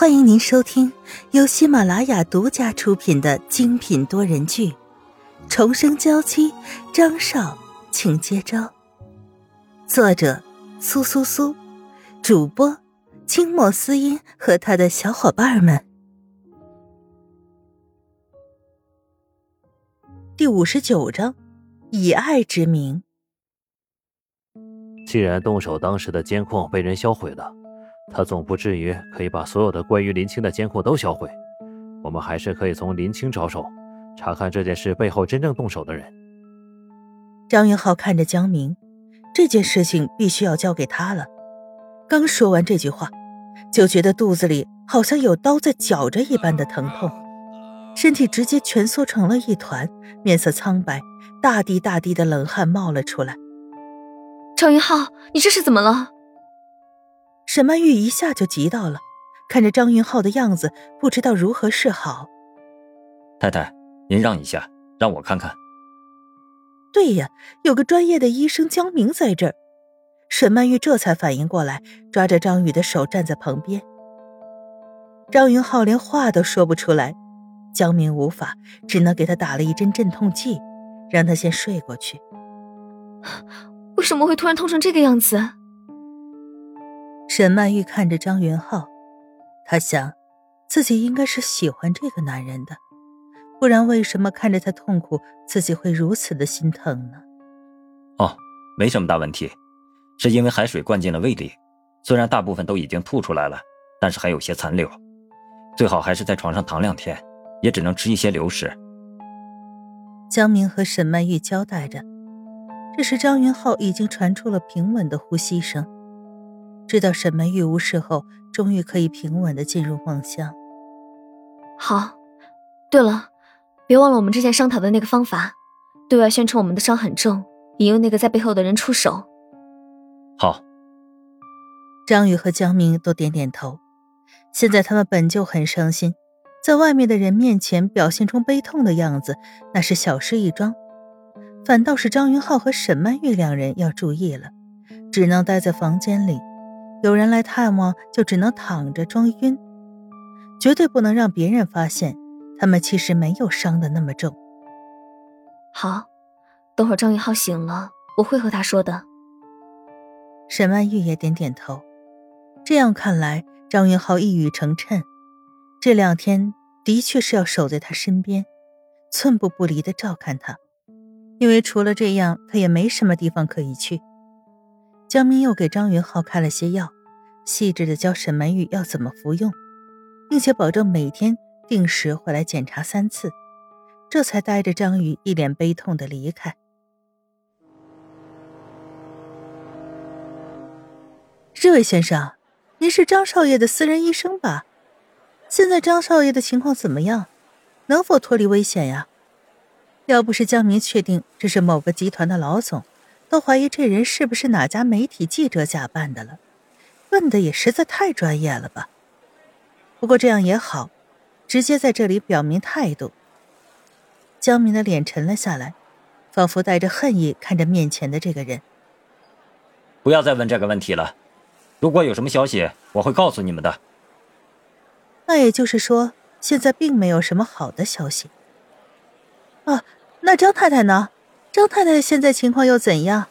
欢迎您收听由喜马拉雅独家出品的精品多人剧《重生娇妻》，张少，请接招。作者：苏苏苏，主播：清墨思音和他的小伙伴们。第五十九章：以爱之名。既然动手当时的监控被人销毁了。他总不至于可以把所有的关于林青的监控都销毁，我们还是可以从林青着手，查看这件事背后真正动手的人。张云浩看着江明，这件事情必须要交给他了。刚说完这句话，就觉得肚子里好像有刀在绞着一般的疼痛，身体直接蜷缩成了一团，面色苍白，大滴大滴的冷汗冒了出来。张云浩，你这是怎么了？沈曼玉一下就急到了，看着张云浩的样子，不知道如何是好。太太，您让一下，让我看看。对呀，有个专业的医生江明在这儿。沈曼玉这才反应过来，抓着张宇的手站在旁边。张云浩连话都说不出来，江明无法，只能给他打了一针镇痛剂，让他先睡过去。为什么会突然痛成这个样子？沈曼玉看着张云浩，她想，自己应该是喜欢这个男人的，不然为什么看着他痛苦，自己会如此的心疼呢？哦，没什么大问题，是因为海水灌进了胃里，虽然大部分都已经吐出来了，但是还有些残留，最好还是在床上躺两天，也只能吃一些流食。江明和沈曼玉交代着，这时张云浩已经传出了平稳的呼吸声。知道沈曼玉无事后，终于可以平稳的进入梦乡。好，对了，别忘了我们之前商讨的那个方法，对外宣称我们的伤很重，引诱那个在背后的人出手。好。张宇和江明都点点头。现在他们本就很伤心，在外面的人面前表现出悲痛的样子，那是小事一桩。反倒是张云浩和沈曼玉两人要注意了，只能待在房间里。有人来探望，就只能躺着装晕，绝对不能让别人发现他们其实没有伤的那么重。好，等会儿张云浩醒了，我会和他说的。沈曼玉也点点头。这样看来，张云浩一语成谶，这两天的确是要守在他身边，寸步不离的照看他，因为除了这样，他也没什么地方可以去。江明又给张云浩开了些药，细致的教沈曼玉要怎么服用，并且保证每天定时会来检查三次，这才带着张宇一脸悲痛的离开。这位先生，您是张少爷的私人医生吧？现在张少爷的情况怎么样？能否脱离危险呀？要不是江明确定这是某个集团的老总。都怀疑这人是不是哪家媒体记者假扮的了，问的也实在太专业了吧。不过这样也好，直接在这里表明态度。江明的脸沉了下来，仿佛带着恨意看着面前的这个人。不要再问这个问题了，如果有什么消息，我会告诉你们的。那也就是说，现在并没有什么好的消息。啊，那张太太呢？张太太现在情况又怎样？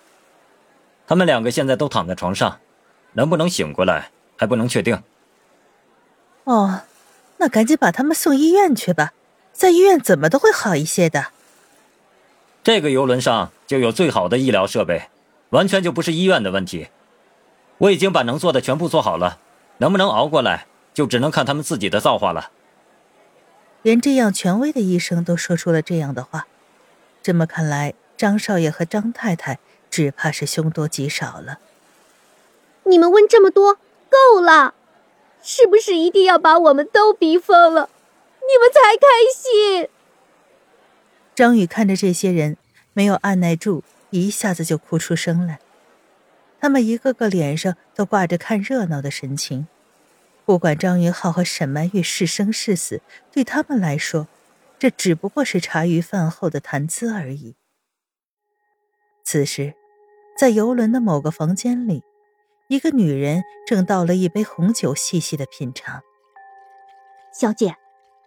他们两个现在都躺在床上，能不能醒过来还不能确定。哦，那赶紧把他们送医院去吧，在医院怎么都会好一些的。这个游轮上就有最好的医疗设备，完全就不是医院的问题。我已经把能做的全部做好了，能不能熬过来，就只能看他们自己的造化了。连这样权威的医生都说出了这样的话，这么看来。张少爷和张太太只怕是凶多吉少了。你们问这么多够了，是不是一定要把我们都逼疯了，你们才开心？张宇看着这些人，没有按耐住，一下子就哭出声来。他们一个个脸上都挂着看热闹的神情，不管张云浩和沈曼玉是生是死，对他们来说，这只不过是茶余饭后的谈资而已。此时，在游轮的某个房间里，一个女人正倒了一杯红酒，细细的品尝。小姐，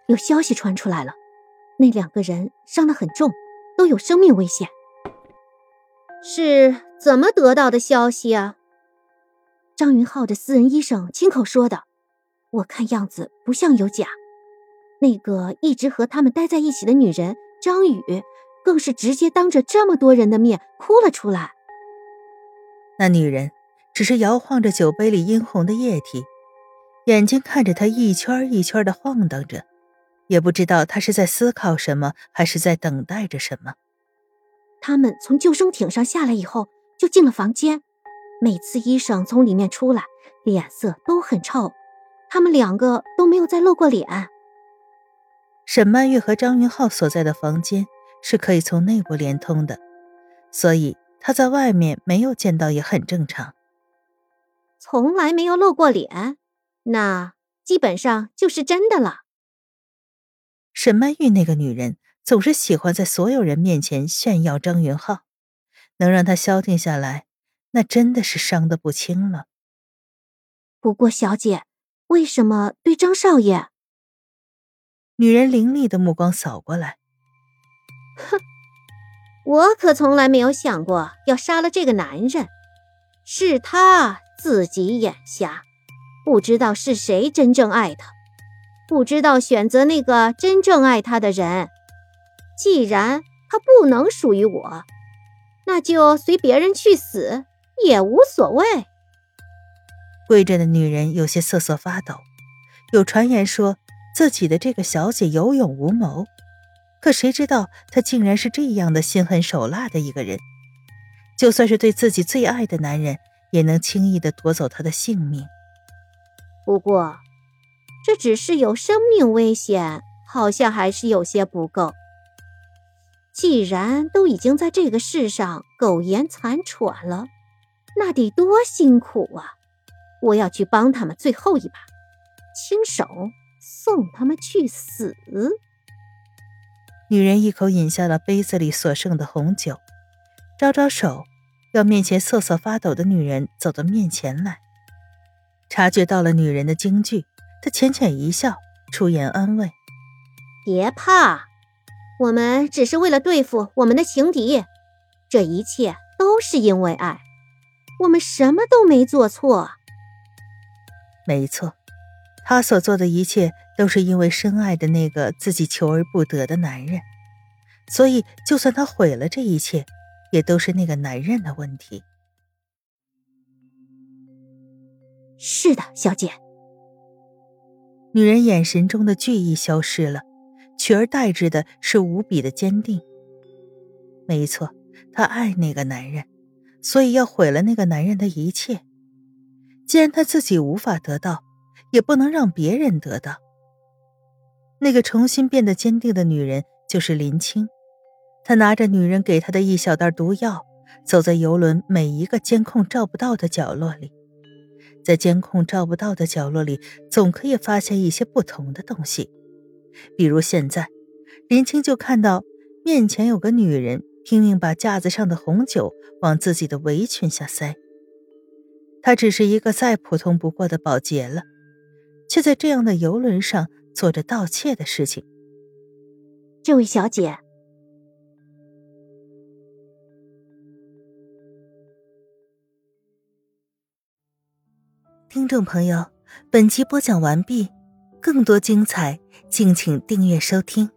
有消息传出来了，那两个人伤得很重，都有生命危险。是怎么得到的消息啊？张云浩的私人医生亲口说的，我看样子不像有假。那个一直和他们待在一起的女人张宇，更是直接当着这么多人的面哭了出来。那女人只是摇晃着酒杯里殷红的液体，眼睛看着他一圈一圈的晃荡着，也不知道他是在思考什么，还是在等待着什么。他们从救生艇上下来以后，就进了房间。每次医生从里面出来，脸色都很臭。他们两个都没有再露过脸。沈曼玉和张云浩所在的房间是可以从内部连通的，所以他在外面没有见到也很正常。从来没有露过脸，那基本上就是真的了。沈曼玉那个女人总是喜欢在所有人面前炫耀张云浩，能让他消停下来。那真的是伤得不轻了。不过，小姐，为什么对张少爷？女人凌厉的目光扫过来。哼，我可从来没有想过要杀了这个男人，是他自己眼瞎，不知道是谁真正爱他，不知道选择那个真正爱他的人。既然他不能属于我，那就随别人去死。也无所谓。跪着的女人有些瑟瑟发抖。有传言说自己的这个小姐有勇无谋，可谁知道他竟然是这样的心狠手辣的一个人。就算是对自己最爱的男人，也能轻易的夺走他的性命。不过，这只是有生命危险，好像还是有些不够。既然都已经在这个世上苟延残喘了。那得多辛苦啊！我要去帮他们最后一把，亲手送他们去死。女人一口饮下了杯子里所剩的红酒，招招手，要面前瑟瑟发抖的女人走到面前来。察觉到了女人的惊惧，他浅浅一笑，出言安慰：“别怕，我们只是为了对付我们的情敌，这一切都是因为爱。”我们什么都没做错。没错，他所做的一切都是因为深爱的那个自己求而不得的男人，所以就算他毁了这一切，也都是那个男人的问题。是的，小姐。女人眼神中的惧意消失了，取而代之的是无比的坚定。没错，她爱那个男人。所以要毁了那个男人的一切。既然她自己无法得到，也不能让别人得到。那个重新变得坚定的女人就是林青。她拿着女人给她的一小袋毒药，走在游轮每一个监控照不到的角落里。在监控照不到的角落里，总可以发现一些不同的东西。比如现在，林青就看到面前有个女人。拼命把架子上的红酒往自己的围裙下塞。她只是一个再普通不过的保洁了，却在这样的游轮上做着盗窃的事情。这位小姐，听众朋友，本集播讲完毕，更多精彩，敬请订阅收听。